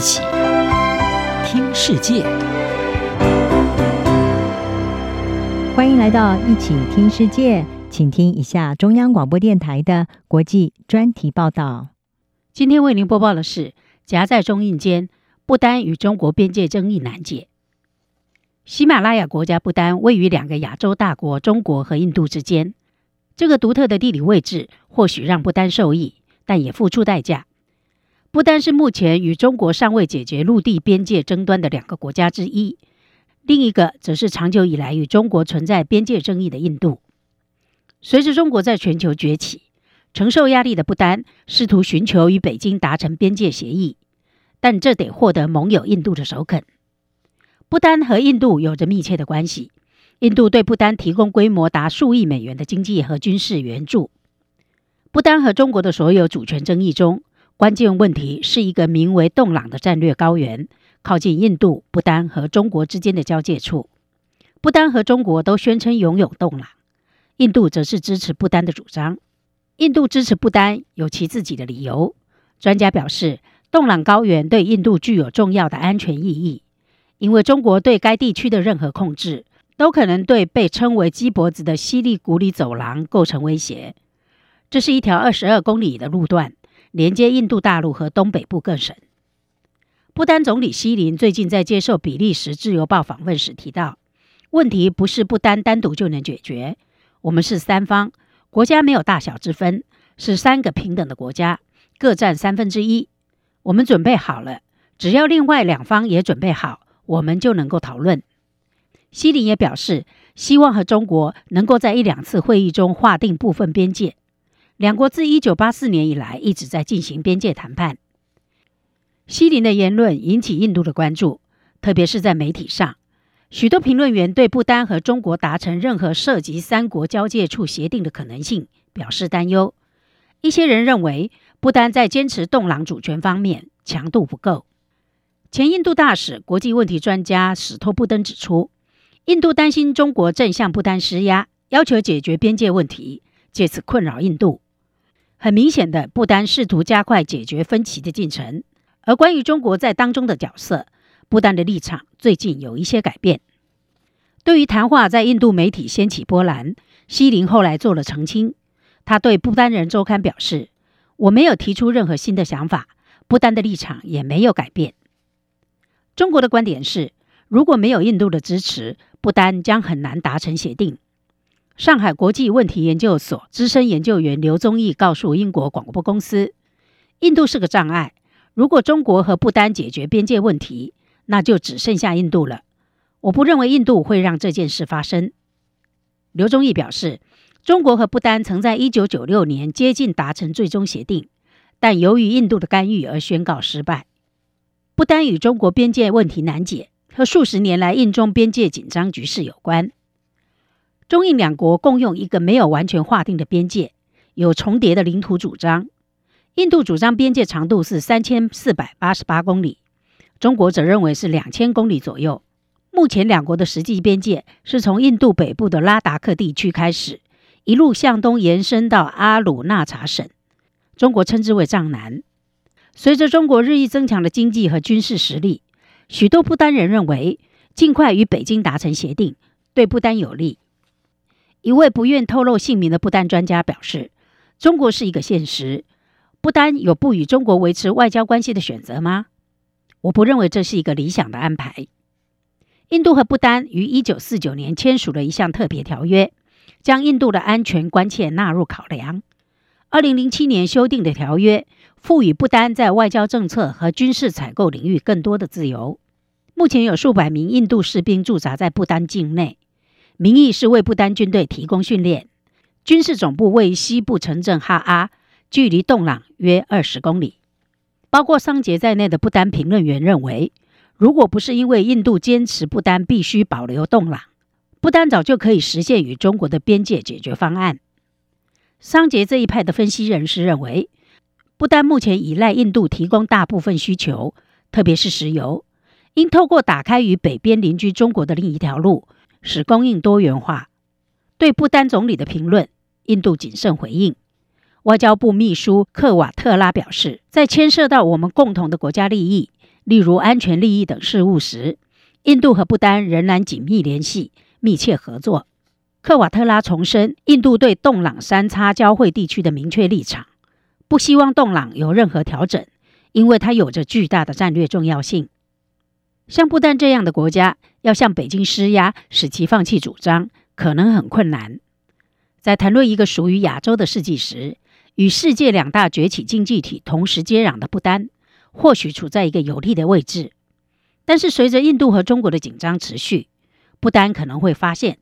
起听世界，欢迎来到一起听世界，请听一下中央广播电台的国际专题报道。今天为您播报的是：夹在中印间，不丹与中国边界争议难解。喜马拉雅国家不丹位于两个亚洲大国中国和印度之间，这个独特的地理位置或许让不丹受益，但也付出代价。不丹是目前与中国尚未解决陆地边界争端的两个国家之一，另一个则是长久以来与中国存在边界争议的印度。随着中国在全球崛起，承受压力的不丹试图寻求与北京达成边界协议，但这得获得盟友印度的首肯。不丹和印度有着密切的关系，印度对不丹提供规模达数亿美元的经济和军事援助。不丹和中国的所有主权争议中，关键问题是一个名为洞朗的战略高原，靠近印度、不丹和中国之间的交界处。不丹和中国都宣称拥有洞朗，印度则是支持不丹的主张。印度支持不丹有其自己的理由。专家表示，洞朗高原对印度具有重要的安全意义，因为中国对该地区的任何控制都可能对被称为“鸡脖子”的西里古里走廊构成威胁。这是一条二十二公里的路段。连接印度大陆和东北部各省。不丹总理希林最近在接受比利时自由报访问时提到，问题不是不丹单独就能解决，我们是三方，国家没有大小之分，是三个平等的国家，各占三分之一。我们准备好了，只要另外两方也准备好，我们就能够讨论。希林也表示，希望和中国能够在一两次会议中划定部分边界。两国自一九八四年以来一直在进行边界谈判。希林的言论引起印度的关注，特别是在媒体上，许多评论员对不丹和中国达成任何涉及三国交界处协定的可能性表示担忧。一些人认为，不丹在坚持洞朗主权方面强度不够。前印度大使、国际问题专家史托布登指出，印度担心中国正向不丹施压，要求解决边界问题，借此困扰印度。很明显的，不丹试图加快解决分歧的进程，而关于中国在当中的角色，不丹的立场最近有一些改变。对于谈话在印度媒体掀起波澜，希林后来做了澄清。他对《不丹人周刊》表示：“我没有提出任何新的想法，不丹的立场也没有改变。”中国的观点是，如果没有印度的支持，不丹将很难达成协定。上海国际问题研究所资深研究员刘宗义告诉英国广播公司：“印度是个障碍。如果中国和不丹解决边界问题，那就只剩下印度了。我不认为印度会让这件事发生。”刘宗义表示，中国和不丹曾在1996年接近达成最终协定，但由于印度的干预而宣告失败。不丹与中国边界问题难解，和数十年来印中边界紧张局势有关。中印两国共用一个没有完全划定的边界，有重叠的领土主张。印度主张边界长度是三千四百八十八公里，中国则认为是两千公里左右。目前两国的实际边界是从印度北部的拉达克地区开始，一路向东延伸到阿鲁纳查省，中国称之为藏南。随着中国日益增强的经济和军事实力，许多不丹人认为，尽快与北京达成协定对不丹有利。一位不愿透露姓名的不丹专家表示：“中国是一个现实，不丹有不与中国维持外交关系的选择吗？我不认为这是一个理想的安排。”印度和不丹于一九四九年签署了一项特别条约，将印度的安全关切纳入考量。二零零七年修订的条约赋予不丹在外交政策和军事采购领域更多的自由。目前有数百名印度士兵驻扎在不丹境内。名义是为不丹军队提供训练，军事总部位于西部城镇哈阿，距离洞朗约二十公里。包括桑杰在内的不丹评论员认为，如果不是因为印度坚持不丹必须保留洞朗，不丹早就可以实现与中国的边界解决方案。桑杰这一派的分析人士认为，不丹目前依赖印度提供大部分需求，特别是石油，应透过打开与北边邻居中国的另一条路。使供应多元化。对不丹总理的评论，印度谨慎回应。外交部秘书克瓦特拉表示，在牵涉到我们共同的国家利益，例如安全利益等事务时，印度和不丹仍然紧密联系、密切合作。克瓦特拉重申印度对洞朗三叉交汇地区的明确立场，不希望洞朗有任何调整，因为它有着巨大的战略重要性。像不丹这样的国家，要向北京施压，使其放弃主张，可能很困难。在谈论一个属于亚洲的世纪时，与世界两大崛起经济体同时接壤的不丹，或许处在一个有利的位置。但是，随着印度和中国的紧张持续，不丹可能会发现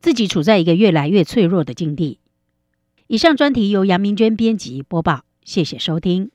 自己处在一个越来越脆弱的境地。以上专题由杨明娟编辑播报，谢谢收听。